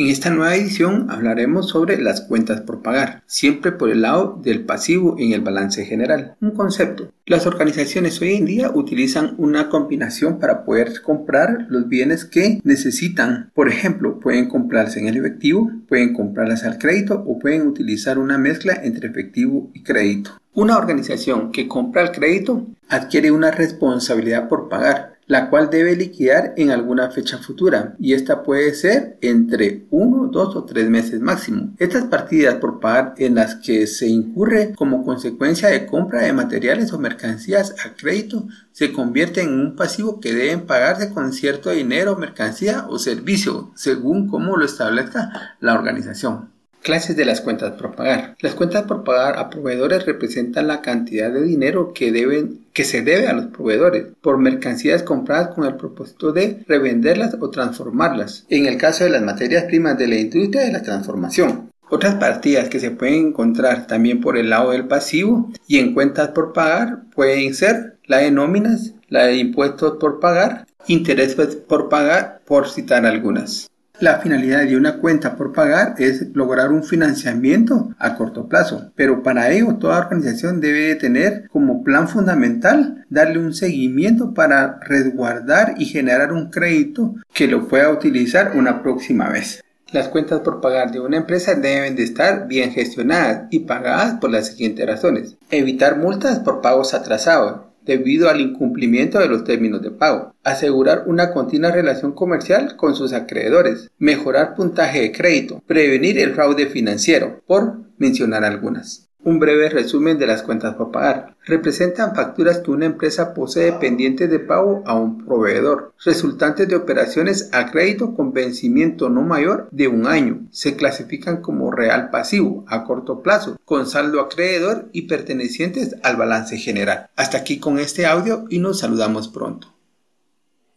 En esta nueva edición hablaremos sobre las cuentas por pagar, siempre por el lado del pasivo en el balance general. Un concepto. Las organizaciones hoy en día utilizan una combinación para poder comprar los bienes que necesitan. Por ejemplo, pueden comprarse en el efectivo, pueden comprarlas al crédito o pueden utilizar una mezcla entre efectivo y crédito. Una organización que compra el crédito adquiere una responsabilidad por pagar, la cual debe liquidar en alguna fecha futura y esta puede ser entre uno, dos o tres meses máximo. Estas partidas por pagar en las que se incurre como consecuencia de compra de materiales o mercancías a crédito se convierten en un pasivo que deben pagarse con cierto dinero, mercancía o servicio según como lo establezca la organización. Clases de las cuentas por pagar. Las cuentas por pagar a proveedores representan la cantidad de dinero que deben que se debe a los proveedores por mercancías compradas con el propósito de revenderlas o transformarlas. En el caso de las materias primas de la industria de la transformación. Otras partidas que se pueden encontrar también por el lado del pasivo y en cuentas por pagar pueden ser la de nóminas, la de impuestos por pagar, intereses por pagar, por citar algunas. La finalidad de una cuenta por pagar es lograr un financiamiento a corto plazo, pero para ello toda organización debe tener como plan fundamental darle un seguimiento para resguardar y generar un crédito que lo pueda utilizar una próxima vez. Las cuentas por pagar de una empresa deben de estar bien gestionadas y pagadas por las siguientes razones. Evitar multas por pagos atrasados, debido al incumplimiento de los términos de pago, asegurar una continua relación comercial con sus acreedores, mejorar puntaje de crédito, prevenir el fraude financiero, por mencionar algunas. Un breve resumen de las cuentas por pagar. Representan facturas que una empresa posee pendientes de pago a un proveedor, resultantes de operaciones a crédito con vencimiento no mayor de un año. Se clasifican como real pasivo a corto plazo, con saldo acreedor y pertenecientes al balance general. Hasta aquí con este audio y nos saludamos pronto.